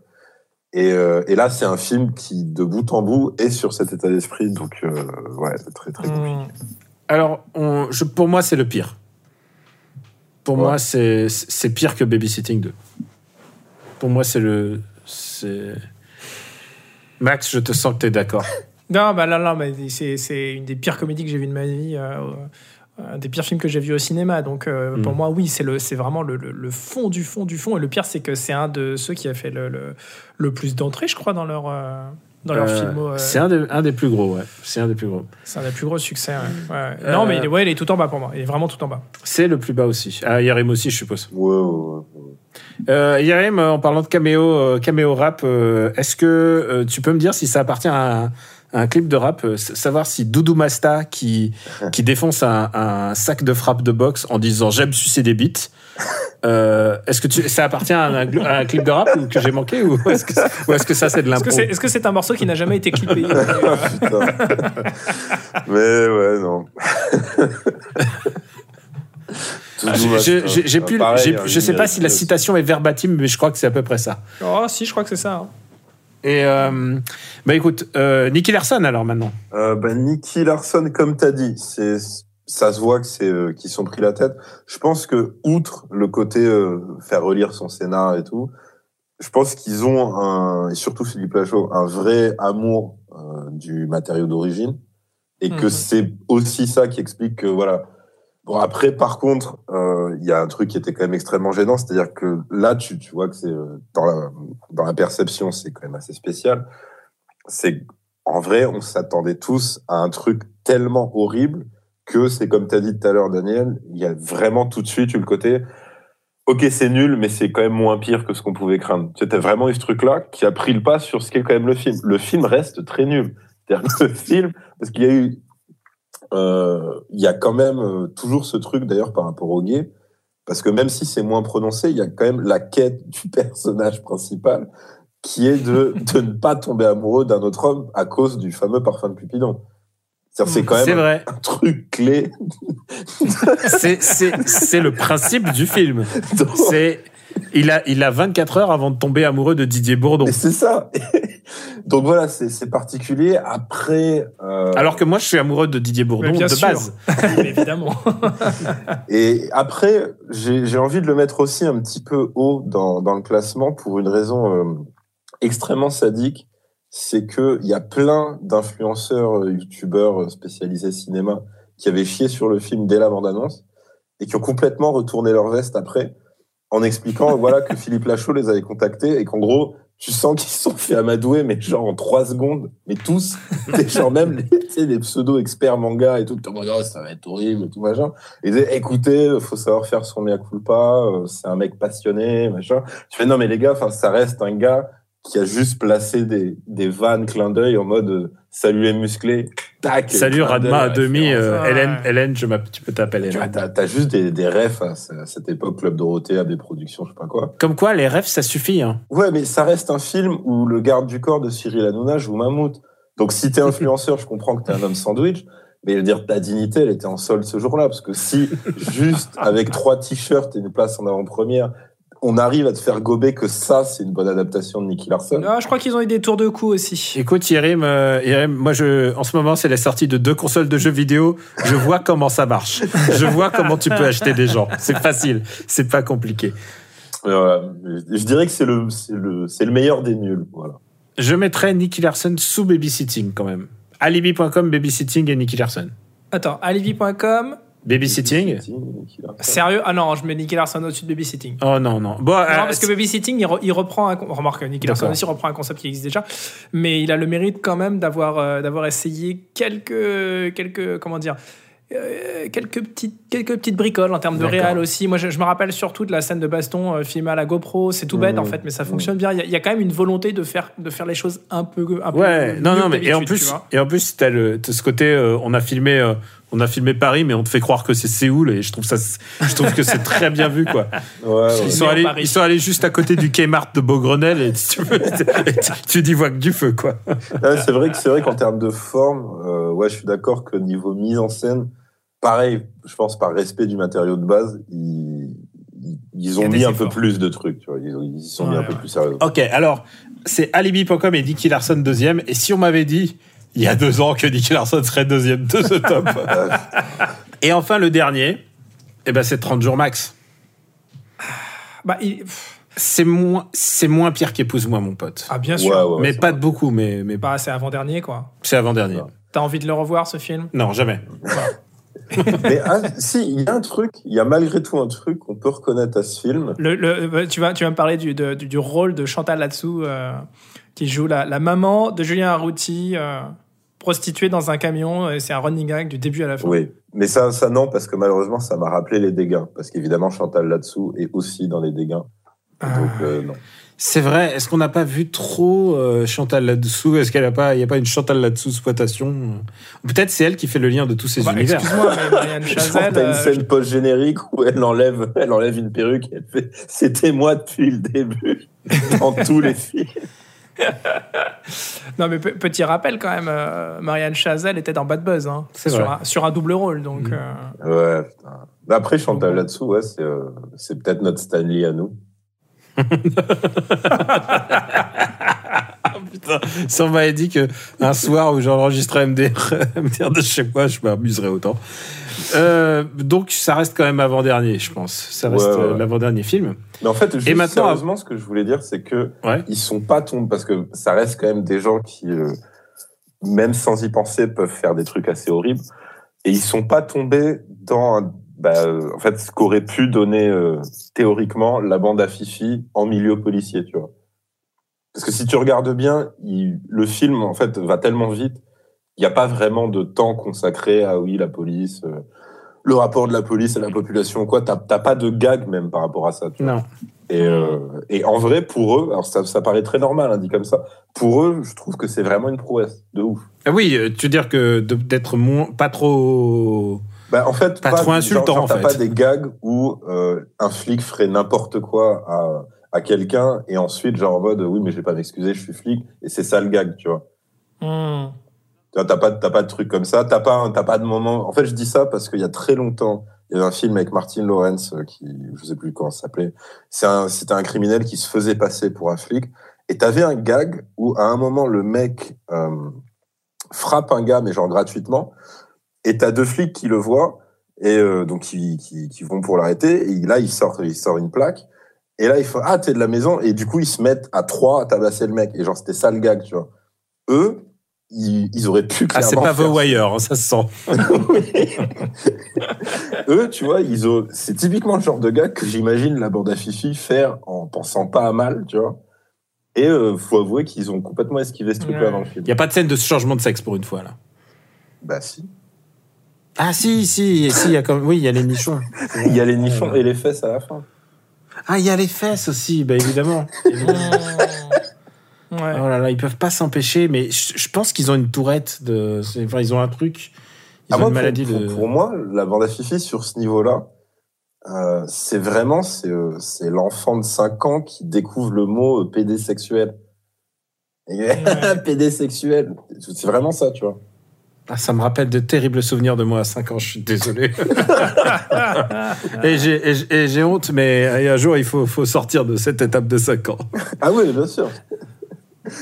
Et, euh, et là, c'est un film qui, de bout en bout, est sur cet état d'esprit. Donc, euh, ouais, c'est très, très compliqué. Hmm. Alors, on- je, pour moi, c'est le pire. Pour Ouais. moi, c'est c'est pire que Babysitting 2. Pour moi, c'est le. c'est- Max, je te sens que tu es d'accord. Non, bah là, là, mais c'est, c'est une des pires comédies que j'ai vues de ma vie, euh, un des pires films que j'ai vus au cinéma. Donc, euh, Mm. pour moi, oui, c'est, le, c'est vraiment le, le- le fond du fond du fond. Et le pire, c'est que c'est un de ceux qui a fait le, le, le plus d'entrées, je crois, dans leur, euh, dans leur Euh, film. euh, C'est un, des- un des plus gros, ouais. C'est un des plus gros. c'est un des plus gros succès. ouais. Ouais. Euh, Non, mais il est, ouais, il est tout en bas pour moi. Il est vraiment tout en bas. C'est le plus bas aussi. Ah, Yarim aussi, je suppose. Ouais. Euh, Yarim, euh, en parlant de caméo, euh, caméo rap, euh, est-ce que euh, tu peux me dire si ça appartient à un, à un clip de rap, euh, savoir si Doudou Masta qui, qui défonce un, un sac de frappe de boxe en disant j'aime sucer des bites, euh, est-ce que tu, ça appartient à un, à un clip de rap ou que j'ai manqué ou est-ce que, ou est-ce que ça c'est de Est-ce l'impro que c'est, est-ce que c'est un morceau qui n'a jamais été clippé Euh. Mais ouais, non. Ah, j'ai- hein. Pareil, je sais pas si la citation est verbatim, mais je crois que c'est à peu près ça. Oh, si, je crois que c'est ça. hein. Et euh, bah écoute, euh, Nicky Larson alors maintenant. Euh, bah, Nicky Larson, comme t'as dit, c'est ça se voit que c'est euh, qu'ils sont pris la tête. Je pense que outre le côté euh, faire relire son scénar et tout, je pense qu'ils ont un et surtout Philippe Lachaud un vrai amour euh, du matériau d'origine et que Mhm. c'est aussi ça qui explique que voilà. Bon après par contre euh, il y a un truc qui était quand même extrêmement gênant, c'est-à-dire que là tu tu vois que c'est euh, dans la dans la perception c'est quand même assez spécial. C'est en vrai, on s'attendait tous à un truc tellement horrible que c'est comme tu as dit tout à l'heure, Daniel, il y a vraiment tout de suite eu le côté Ok, c'est nul, mais c'est quand même moins pire que ce qu'on pouvait craindre. C'était vraiment eu ce truc-là qui a pris le pas sur ce qu'est quand même le film. Le film reste très nul. Que le film, parce qu'il y a eu, euh, il y a quand même euh, toujours ce truc d'ailleurs par rapport au gay, parce que même si c'est moins prononcé, il y a quand même la quête du personnage principal qui est de, de ne pas tomber amoureux d'un autre homme à cause du fameux parfum de Cupidon. C'est quand C'est même vrai. un truc clé. C'est- le principe du film. C'est il a il a 24 heures avant de tomber amoureux de Didier Bourdon. Et c'est ça. Donc voilà, c'est c'est particulier. Après, euh, Alors que moi je suis amoureux de Didier Bourdon bien de sûr. base. Mais évidemment. et après, j'ai j'ai envie de le mettre aussi un petit peu haut dans, dans le classement pour une raison euh, extrêmement sadique. C'est que il y a plein d'influenceurs, euh, youtubeurs euh, spécialisés cinéma qui avaient chié sur le film dès la bande-annonce et qui ont complètement retourné leur veste après en expliquant voilà que Philippe Lachaud les avait contactés et qu'en gros tu sens qu'ils se sont fait amadouer mais genre en trois secondes mais tous des genre même les, tu sais, les pseudo experts manga et tout Oh, ça va être horrible et tout machin. Et ils disaient écoutez faut savoir faire son mea culpa euh, c'est un mec passionné machin. Tu fais non mais les gars enfin ça reste un gars qui a juste placé des, des vannes clin d'œil en mode euh, salut les musclés tac Salut Radma à demi euh, Ouais. Hélène Hélène je m'appelle tu peux t'appeler Hélène. t'as, t'as juste des, des refs à, ce- à cette époque, Club Dorothée, AB Productions, je sais pas quoi. Comme quoi les rêves ça suffit hein. Ouais, mais ça reste un film où le garde du corps de Cyril Hanouna joue Mammouth. Donc si t'es influenceur, je comprends que t'es un homme sandwich, mais je veux dire, ta dignité, elle était en solde ce jour-là, parce que si juste avec trois t-shirts et une place en avant-première, on arrive à te faire gober que ça, c'est une bonne adaptation de Nicky Larson. Ah, je crois qu'ils ont eu des tours de cou aussi. Écoute Yérim, euh, Yérim, moi je en ce moment c'est la sortie de deux consoles de jeux vidéo, je vois comment ça marche. Je vois comment tu peux acheter des gens. C'est facile, c'est pas compliqué. Euh, je dirais que c'est le, c'est le, c'est le meilleur des nuls, voilà. Je mettrais Nicky Larson sous babysitting quand même. Alibi.com, babysitting et Nicky Larson. Attends, alibi.com. Babysitting? Sérieux? Ah non, je mets Nicky Larson au-dessus de Babysitting. Oh non, non. Bon, Non, euh, parce que Babysitting, il, re- il reprend un. Remarque, Nicky Larson aussi reprend un concept qui existe déjà. Mais il a le mérite quand même d'avoir euh, d'avoir essayé quelques. quelques comment dire euh, quelques petites quelques petites bricoles en termes de réal aussi moi je, je me rappelle surtout de la scène de baston euh, filmée à la GoPro c'est tout bête Mmh. en fait mais ça fonctionne bien il y, a- il y a quand même une volonté de faire de faire les choses un peu un peu Ouais, non, non, mais et en plus, et en plus, t'as le, ce côté, euh, on a filmé, euh, on a filmé Paris, mais on te fait croire que c'est Séoul, et je trouve ça, je trouve que c'est très bien vu, quoi. Ouais, ouais. Ils sont, allés, ils sont allés juste à côté du Kmart de Beaugrenelle, et tu, veux, dis vois que du feu, quoi. Ouais, c'est vrai que c'est vrai qu'en termes de forme, euh, ouais, je suis d'accord que niveau mise en scène, pareil, je pense par respect du matériau de base, ils, ont a mis un peu plus de trucs, tu vois. Ils, ont- ils y sont mis Ouais, un peu plus sérieux. Ok, alors, c'est alibi.com et Nicky Larson deuxième, et si on m'avait dit, il y a deux ans, que Nicky Larson serait deuxième de ce top. et enfin, le dernier, eh ben, c'est 30 jours max. Bah, il- C'est moins, c'est moins pire qu'épouse-moi, mon pote. Ah, bien sûr. ouais, ouais, mais pas vrai. de beaucoup, mais, mais Bah, c'est avant-dernier, quoi. c'est avant-dernier. Ouais. T'as envie de le revoir, ce film? Non, jamais. Mais ah, si, il y a un truc, il y a malgré tout un truc qu'on peut reconnaître à ce film. Le, le- euh, tu, vas, tu vas me parler du, de- du, du rôle de Chantal là-dessous, euh, qui joue la, la maman de Julien Arrouti, euh, prostituée dans un camion. et C'est un running gag du début à la fin. Oui, mais ça, ça non, parce que malheureusement, ça m'a rappelé les dégâts. Parce qu'évidemment, Chantal là-dessous est aussi dans les dégâts. Donc, euh, non. C'est vrai. Est-ce qu'on n'a pas vu trop euh, Chantal là-dessous? Est-ce qu'elle a pas, il y a pas une Chantal là-dessous exploitation Peut-être c'est elle qui fait le lien de tous ces Bah, univers. Excuse-moi, mais Marianne Chazelle. t'as une euh, scène post-générique où elle enlève, elle enlève une perruque et elle fait « C'était moi depuis le début » dans tous les films. Non, mais pe- petit rappel quand même, euh, Marianne Chazelle était dans Bad Buzz, hein, C'est sur, vrai. un, sur un double rôle. Donc, Mm. euh, Ouais, putain. Après, Chantal là-dessous, ouais, c'est euh, c'est peut-être notre Stanley à nous. Putain, si on m'avait dit que un soir où j'enregistrais MDR, MDR de chez moi, je m'amuserais autant. Euh, donc ça reste quand même avant-dernier, je pense. Ça reste Ouais, ouais, euh, l'avant-dernier film. Mais en fait, juste Et maintenant- sérieusement, ce que je voulais dire, c'est que Ouais. ils sont pas tombés parce que ça reste quand même des gens qui, euh, même sans y penser, peuvent faire des trucs assez horribles. Et ils sont pas tombés dans, un- bah, en fait, ce qu'aurait pu donner euh, théoriquement la bande à Fifi en milieu policier, tu vois. Parce que si tu regardes bien, il- le film en fait va tellement vite, il n'y a pas vraiment de temps consacré à oui la police, euh, le rapport de la police à la population quoi. T'as pas de gag même par rapport à ça. Tu vois. Non. Et, euh, et en vrai, pour eux, alors ça, ça paraît très normal, hein, dit comme ça. Pour eux, je trouve que c'est vraiment une prouesse de ouf. Ah oui, euh, tu veux dire que d'être moins, pas trop. Bah, en fait, Pas trop insultant, genre, genre, en t'as fait. pas des gags où euh, un flic ferait n'importe quoi à, à quelqu'un et ensuite, genre en mode, oui, mais je vais pas m'excuser, je suis flic. Et c'est ça le gag, tu vois. hmm. Tu vois, T'as pas, t'as pas de truc comme ça. T'as pas, t'as pas de moment. En fait, je dis ça parce qu'il y a très longtemps, il y avait un film avec Martin Lawrence euh, qui, je sais plus comment ça s'appelait. C'est un, c'était un criminel qui se faisait passer pour un flic. Et t'avais un gag où, à un moment, le mec euh, frappe un gars, mais genre gratuitement. Et t'as deux flics qui le voient et euh, donc qui, qui, qui vont pour l'arrêter. Et là, il sort, il sort une plaque. Et là, il faut ah t'es de la maison. Et du coup, ils se mettent à trois à tabasser le mec. Et genre, c'était ça le gag, tu vois. Eux, ils, ils auraient pu Ah, c'est pas The. Wire, hein, ça se sent. Eux, tu vois, ils ont. C'est typiquement le genre de gars que j'imagine la bande à Fifi faire en pensant pas à mal, tu vois. Et euh, faut avouer qu'ils ont complètement esquivé ce truc-là Ouais. dans le film. Il y a pas de scène de changement de sexe pour une fois là. Bah si. Ah si, si, si, il y a comme, oui, il y a les nichons. Il y a les nichons et les fesses à la fin. Ah, il y a les fesses aussi, bah évidemment. Ouais. Oh là là, ils peuvent pas s'empêcher, mais je, je pense qu'ils ont une tourette de, enfin, ils ont un truc, ils Ah, ont moi, une pour- maladie pour, de. pour moi, la bande à Fifi sur ce niveau-là, euh, c'est vraiment c'est euh, c'est l'enfant de 5 ans qui découvre le mot euh, pédésexuel. Et- pédésexuel, c'est vraiment ça, tu vois. Ah, ça me rappelle de terribles souvenirs de moi à 5 ans, je suis désolé. et j'ai- honte, mais un jour, il faut, faut sortir de cette étape de 5 ans. Ah oui, bien sûr.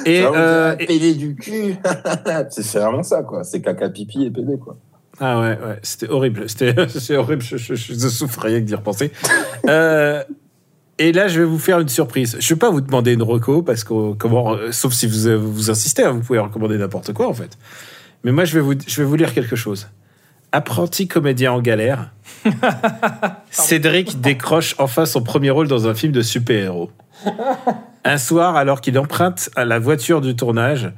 Et, euh, et- pédé du cul. c'est vraiment ça, quoi. C'est caca pipi et pédé, quoi. Ah ouais, ouais, c'était horrible. C'était c'est horrible, je, je, je, je souffre rien que d'y repenser. Euh, et là, je vais vous faire une surprise. Je ne vais pas vous demander une reco, parce que, comment, euh, sauf si vous, vous insistez, hein, vous pouvez recommander n'importe quoi, en fait. Mais moi, je vais, vous, je vais vous lire quelque chose. Apprenti comédien en galère, Cédric décroche enfin son premier rôle dans un film de super-héros. Un soir, alors qu'il emprunte à la voiture du tournage,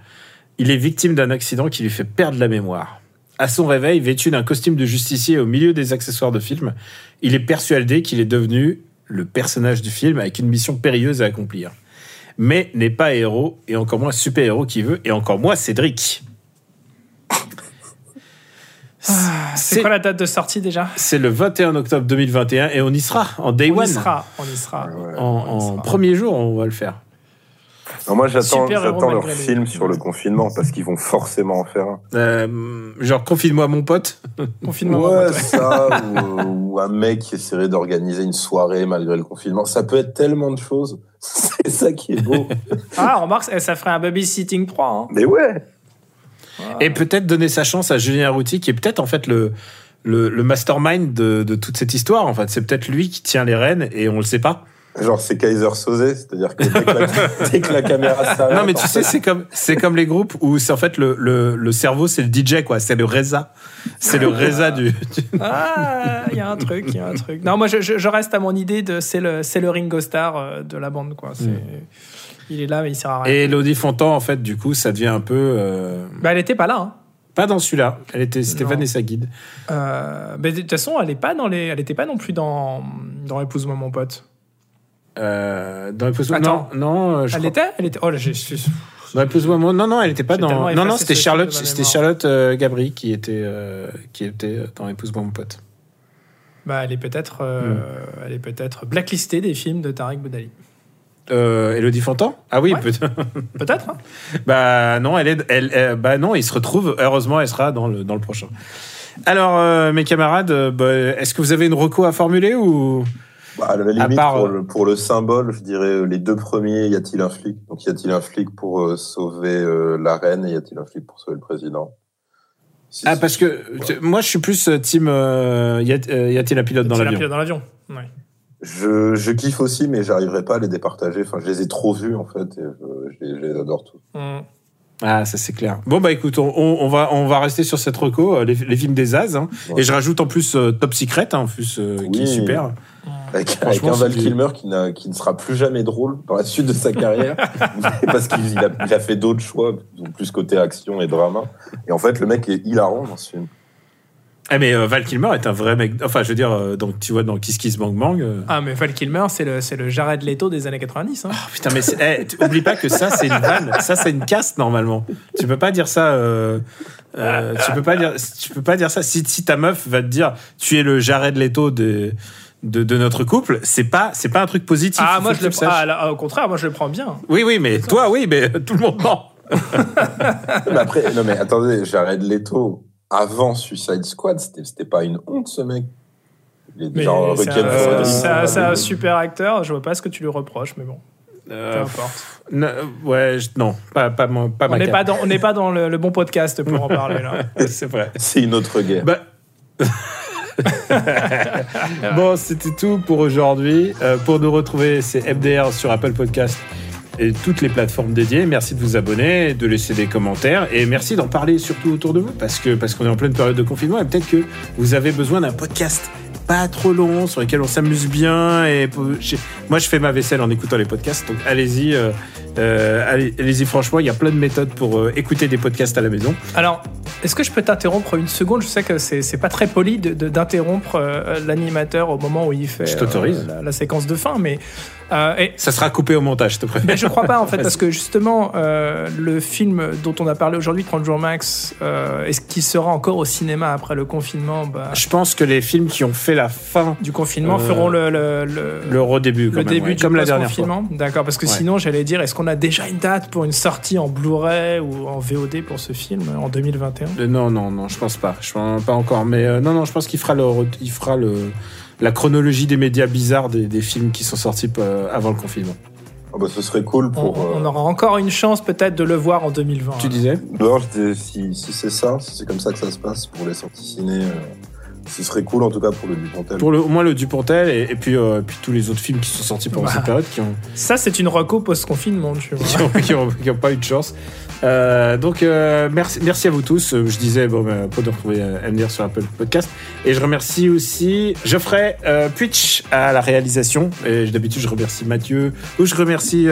il est victime d'un accident qui lui fait perdre la mémoire. À son réveil, vêtu d'un costume de justicier au milieu des accessoires de film, il est persuadé qu'il est devenu le personnage du film avec une mission périlleuse à accomplir. Mais n'est pas héros, et encore moins super-héros qui veut, et encore moins Cédric. C'est quoi la date de sortie déjà C'est le 21 octobre 2021 et on y sera en day On one. y sera, on y sera. Ouais. En, On y en sera. premier jour, on va le faire. Non, moi, j'attends, leur les- film sur le confinement parce qu'ils vont forcément en faire un. Euh, genre, confine-moi mon pote. Confinement. Ouais, ouais. ça, ou, ou un mec qui essaierait d'organiser une soirée malgré le confinement. Ça peut être tellement de choses. C'est ça qui est beau. Ah, remarque, ça ferait un babysitting 3. Hein. Mais ouais. Et peut-être donner sa chance à Julien Routy, qui est peut-être en fait le, le, le mastermind de, de toute cette histoire. En fait, c'est peut-être lui qui tient les rênes et on le sait pas. Genre, c'est Kaiser Sosé, c'est-à-dire que dès que la, dès que la caméra s'arrête. Non, mais tu sais, c'est comme, c'est comme les groupes où c'est en fait le, le, le cerveau, c'est le DJ, quoi. C'est le Reza. C'est le Reza du, du- Ah, il y a un truc, il y a un truc. Non, moi, je, je- je reste à mon idée de c'est le, c'est le Ringo Starr euh, de la bande, quoi. C'est, Il est là, mais il sert à rien. Et Elodie Fontan, en fait, du coup, ça devient un peu. euh, Bah, elle était pas là. Hein. Pas dans celui-là. Elle était, c'était Non. Vanessa Guide. Euh, mais de toute façon, elle est pas dans les, elle était pas non plus dans dans épouse-moi mon pote. Euh, dans Épouse-moi. Attends. Non, non, euh, je Elle crois- était, elle était. Oh là, j'ai. j'ai- Dans Épouse-moi, mon- non, non, elle était pas J'ai tellement dans. effacé Non, non, ce c'était film Charlotte, de ma c'était mémoire. Charlotte euh, Gabri qui était, euh, qui était dans Épouse-moi mon pote. Bah, elle est peut-être, euh, Hmm. elle est peut-être blacklistée des films de Tarek Boudali. Euh, Elodie Fontan Ah oui, Ouais. peut- Peut-être. hein. bah non, elle est, elle, euh, bah non, il se retrouve. Heureusement, elle sera dans le dans le prochain. Alors, euh, mes camarades, euh, bah, est-ce que vous avez une reco à formuler ou? Bah, à la limite, part, pour, le, pour le symbole, je dirais les deux premiers, y a-t-il un flic? Donc, y a-t-il un flic pour euh, sauver euh, la reine et y a-t-il un flic pour sauver le président? Si- Ah, parce que moi, je suis plus team. euh, y a-t-il un pilote dans l'avion? Je, je kiffe aussi, mais j'arriverai pas à les départager. Enfin, je les ai trop vus, en fait, et je, je les, je les adore tous. Hmm. Ah, ça c'est clair. Bon bah écoute, on, on- on va on va rester sur cette reco, euh, les, les films des As, hein. Ouais. et je rajoute en plus euh, Top Secret, hein, en plus euh, qui est Oui. super. Avec, Franchement, avec un Val Kilmer qui, ne sera plus jamais drôle dans la suite de sa carrière, parce qu'il il a, fait d'autres choix, donc plus côté action et drama. Et en fait, le mec est hilarant dans ce film. Ah mais euh, Val Kilmer est un vrai mec. Enfin, je veux dire, euh, donc tu vois dans Kiss Kiss Bang Bang. euh, Ah, mais Val Kilmer, c'est le, c'est le Jared Leto des années 90. Hein. oh, putain, mais c'est- eh, oublie pas que ça c'est une vanne, ça c'est une caste normalement. Tu peux pas dire ça. euh, euh, tu peux pas dire, tu peux pas dire ça. Si, si ta meuf va te dire, tu es le Jared Leto de de, de notre couple, c'est pas c'est pas un truc positif. Ah, moi, je le le. Ah, là, au contraire, moi, je le prends bien. Oui, oui, mais toi, oui, mais tout le monde non. Mais après, non mais attendez, Jared Leto, avant Suicide Squad, c'était pas une honte, ce mec. Il est c'est un, for a Dream, c'est un- pas c'est un de- super acteur. Je vois pas ce que tu lui reproches, mais bon, peu Euh, importe. Non, ouais, je- non, pas, pas, On ma n'est pas dans, on n'est pas dans le, le bon podcast pour en parler là. C'est vrai. C'est une autre guerre. Bah... bon, c'était tout pour aujourd'hui. Euh, pour nous retrouver, c'est MDR sur Apple Podcast et toutes les plateformes dédiées. Merci de vous abonner, de laisser des commentaires et merci d'en parler surtout autour de vous parce que parce qu'on est en pleine période de confinement et peut-être que vous avez besoin d'un podcast pas trop long sur lequel on s'amuse bien et moi je fais ma vaisselle en écoutant les podcasts donc allez-y euh, euh, allez- allez-y franchement il y a plein de méthodes pour euh, écouter des podcasts à la maison. Alors, est-ce que je peux t'interrompre une seconde? Je sais que c'est c'est pas très poli de- de- d'interrompre l'animateur au moment où il fait la, la séquence de fin, mais euh, et- ça sera coupé au montage je te préviens Mais je crois pas en fait parce que justement euh, le film dont on a parlé aujourd'hui, 30 jours max, euh, est-ce qu'il sera encore au cinéma après le confinement? Bah, Je pense que les films qui ont fait la fin, Du confinement Euh, feront le, le, le- le redébut, quand le même, début ouais, du comme la dernière fois. confinement. D'accord, parce que Ouais. sinon j'allais dire, est-ce qu'on a déjà une date pour une sortie en Blu-ray ou en VOD pour ce film en 2021 Euh, Non, non, non, je pense pas. Je pense pas encore. Mais euh, non, non, je pense qu'il fera le, il fera le, la chronologie des médias bizarres des, des films qui sont sortis euh, avant le confinement. Bah, ce serait cool on, pour. on euh, aura encore une chance peut-être de le voir en 2020. Tu disais? Non, je dis, si, si c'est ça, si c'est comme ça que ça se passe pour les sorties ciné, euh, ce serait cool en tout cas pour le Dupontel. Pour le, au moins le Dupontel et, et puis, euh, puis tous les autres films qui sont sortis pendant Bah. cette période qui ont, Ça, c'est une reco post-confinement, tu vois. qui ont, qui ont- qui ont pas eu de chance. Euh, donc euh, merci, merci à vous tous. Euh, Je disais bon, ben, pour de retrouver MDR sur Apple Podcast. Et je remercie aussi Geoffrey euh, Puitch à la réalisation. Et d'habitude je remercie Mathieu ou je remercie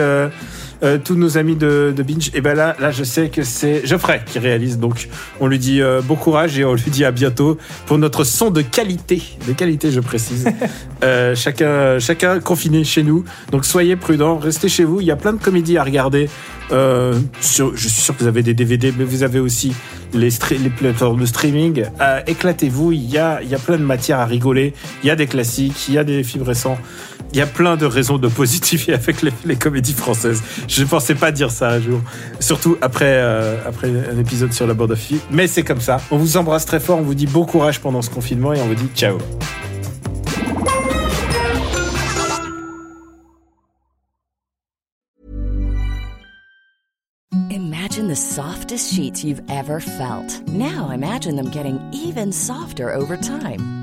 euh, tous nos amis de, de Binge. Et ben là, là je sais que c'est Geoffrey qui réalise. Donc on lui dit euh, bon courage et on lui dit à bientôt pour notre son de qualité, de qualité je précise. Euh, chacun, chacun confiné chez nous. Donc soyez prudents, restez chez vous. Il y a plein de comédies à regarder Euh, sur- je suis sûr que vous avez des DVD, mais vous avez aussi les, les plateformes de streaming. Euh, Éclatez-vous, il y a, il y a plein de matières à rigoler. Il y a des classiques, il y a des films récents. Il y a plein de raisons de positiver avec les, les comédies françaises. Je pensais pas dire ça un jour. Surtout après, euh, un épisode sur la à filles. Mais c'est comme ça. On vous embrasse très fort. On vous dit bon courage pendant ce confinement et on vous dit ciao. Imagine the softest sheets you've ever felt. Now imagine them getting even softer over time.